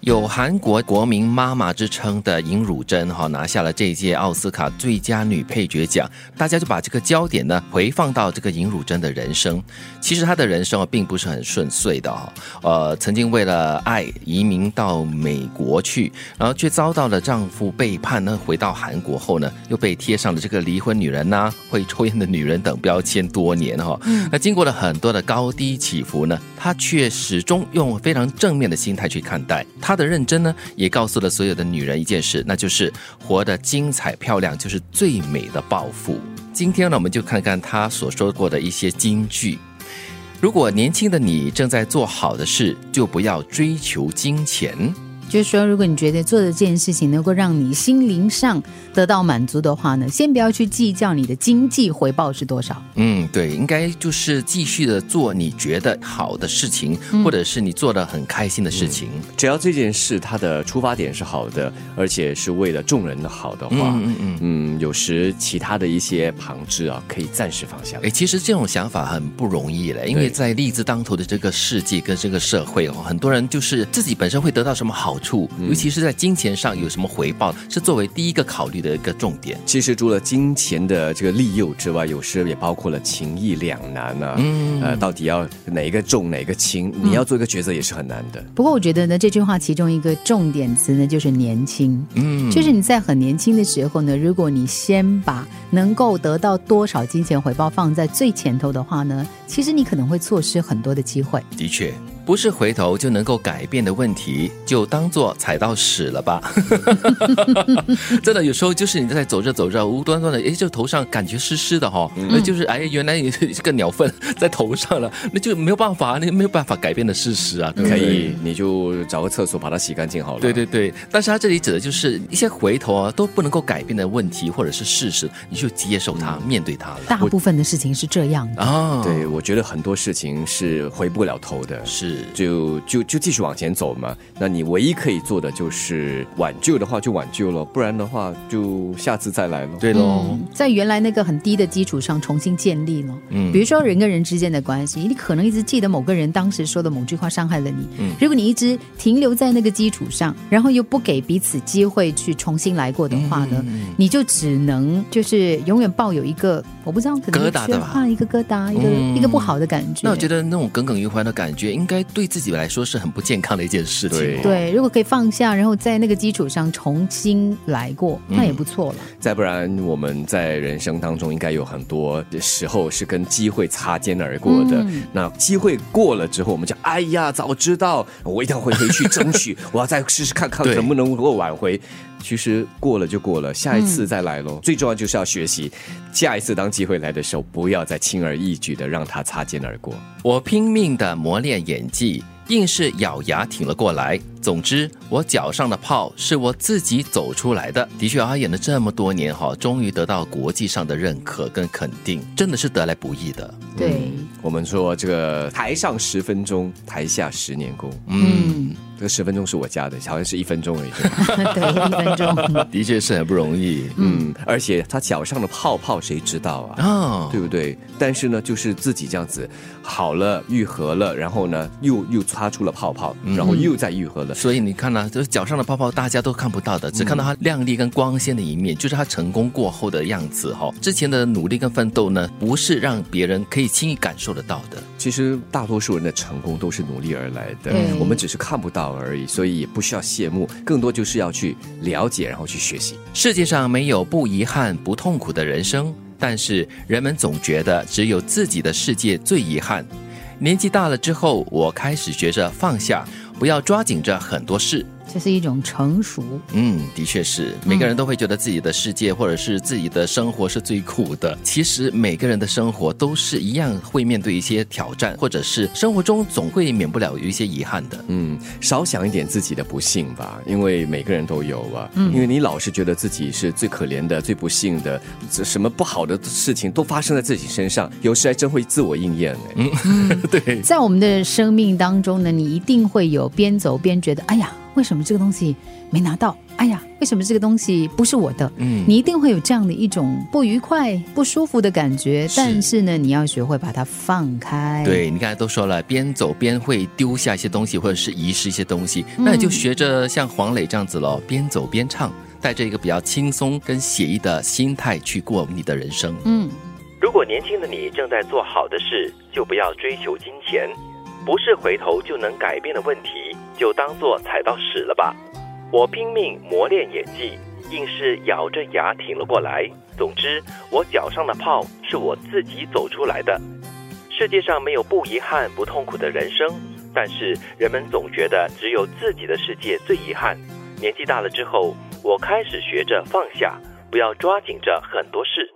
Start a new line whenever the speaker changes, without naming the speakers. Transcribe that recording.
有韩国国民妈妈之称的尹汝贞哈拿下了这一届奥斯卡最佳女配角奖，大家就把这个焦点呢回放到这个尹汝贞的人生。其实她的人生啊并不是很顺遂的哈，呃，曾经为了爱移民到美国去，然后却遭到了丈夫背叛呢。回到韩国后呢，又被贴上了这个离婚女人呐、会抽烟的女人等标签多年哈。那经过了很多的高低起伏呢，她却始终用非常正面的心态去看待。她他的认真呢，也告诉了所有的女人一件事，那就是活得精彩漂亮就是最美的报复。今天呢，我们就看看他所说过的一些金句。如果年轻的你正在做好的事，就不要追求金钱。
就是说，如果你觉得做的这件事情能够让你心灵上得到满足的话呢，先不要去计较你的经济回报是多少。
嗯，对，应该就是继续的做你觉得好的事情，或者是你做的很开心的事情。
只要这件事它的出发点是好的，而且是为了众人的好的话，
嗯嗯嗯。
嗯，有时其他的一些旁支啊，可以暂时放下。
哎，其实这种想法很不容易嘞，因为在利字当头的这个世界跟这个社会哦，很多人就是自己本身会得到什么好处，尤其是在金钱上有什么回报，是作为第一个考虑的一个重点。
其实除了金钱的这个利诱之外，有时也包括了情义两难啊。
嗯
呃，到底要哪一个重哪个轻？你要做一个抉择也是很难的。
不过我觉得呢，这句话其中一个重点词呢，就是年轻。
嗯，
就是你在很年轻的时候呢，如果你先把能够得到多少金钱回报放在最前头的话呢，其实你可能会错失很多的机会。
的确。不是回头就能够改变的问题，就当做踩到屎了吧。真的，有时候就是你在走着走着，无端端的，哎，就头上感觉湿湿的哈，那、就是哎，原来你这个鸟粪在头上了，那就没有办法，那没有办法改变的事实啊。对对
可以，你就找个厕所把它洗干净好了。
对对对，但是他这里指的就是一些回头啊都不能够改变的问题或者是事实，你就接受它，面对它了。
大部分的事情是这样的。
啊，
对，我觉得很多事情是回不了头的。
是
就就就继续往前走嘛。那你唯一可以做的就是挽救的话就挽救了，不然的话就下次再来了。
对喽。
嗯，在原来那个很低的基础上重新建立了。
嗯
比如说人跟人之间的关系，你可能一直记得某个人当时说的某句话伤害了你。
嗯
如果你一直停留在那个基础上，然后又不给彼此机会去重新来过的话呢，
嗯
你就只能就是永远抱有一个我不知道可能
疙瘩的吧
一个疙瘩，一个、
嗯
一个不好的感觉。
那我觉得那种耿耿于怀的感觉，应该对自己来说是很不健康的一件事情。
对
对，如果可以放下，然后在那个基础上重新来过，那也不错了。
再不然，我们在人生当中应该有很多时候是跟机会擦肩而过的。
嗯
那机会过了之后，我们就哎呀，早知道我一定会回去争取，我要再试试看看能不能够挽回。其实过了就过了，下一次再来喽。最重要就是要学习，下一次当机会来的时候，不要再轻而易举的让它擦肩而过。
我拼命的磨练演技，硬是咬牙挺了过来。总之，我脚上的泡是我自己走出来的。的确，他演了这么多年哈，终于得到国际上的认可跟肯定，真的是得来不易的。
对，
我们说这个台上十分钟，台下十年功。
嗯，
这个十分钟是我加的，好像是一分钟而已。
对，一分钟。
的确是很不容易
嗯，而且他脚上的泡泡谁知道啊？
啊。
对不对？但是呢，就是自己这样子好了，愈合了，然后呢，又又擦出了泡泡，然后又再愈合了。
所以你看呢、就是脚上的泡泡大家都看不到的，只看到它亮丽跟光鲜的一面，就是它成功过后的样子哈。之前的努力跟奋斗呢，不是让别人可以轻易感受得到的。
其实大多数人的成功都是努力而来的
对，
我们只是看不到而已，所以也不需要羡慕，更多就是要去了解，然后去学习。
世界上没有不遗憾、不痛苦的人生，但是人们总觉得只有自己的世界最遗憾。年纪大了之后，我开始学着放下，不要抓紧着很多事。
这是一种成熟。
嗯，的确是，每个人都会觉得自己的世界或者是自己的生活是最苦的。其实每个人的生活都是一样会面对一些挑战，或者是生活中总会免不了有一些遗憾的。
嗯，少想一点自己的不幸吧，因为每个人都有啊。嗯，因为你老是觉得自己是最可怜的、最不幸的，这什么不好的事情都发生在自己身上，有时还真会自我应验哎。
对，
在我们的生命当中呢，你一定会有边走边觉得，哎呀，为什么这个东西没拿到？哎呀，为什么这个东西不是我的？
嗯
你一定会有这样的一种不愉快、不舒服的感觉。
是
但是呢，你要学会把它放开。，
对你刚才都说了，边走边会丢下一些东西，或者是遗失一些东西，
嗯
那你就学着像黄磊这样子喽，边走边唱，带着一个比较轻松跟写意的心态去过你的人生。
嗯，
如果年轻的你正在做好的事，就不要追求金钱，不是回头就能改变的问题，就当做踩到屎了吧。我拼命磨练演技，硬是咬着牙挺了过来。总之，我脚上的泡是我自己走出来的。世界上没有不遗憾、不痛苦的人生，但是人们总觉得只有自己的世界最遗憾。年纪大了之后，我开始学着放下，不要抓紧着很多事。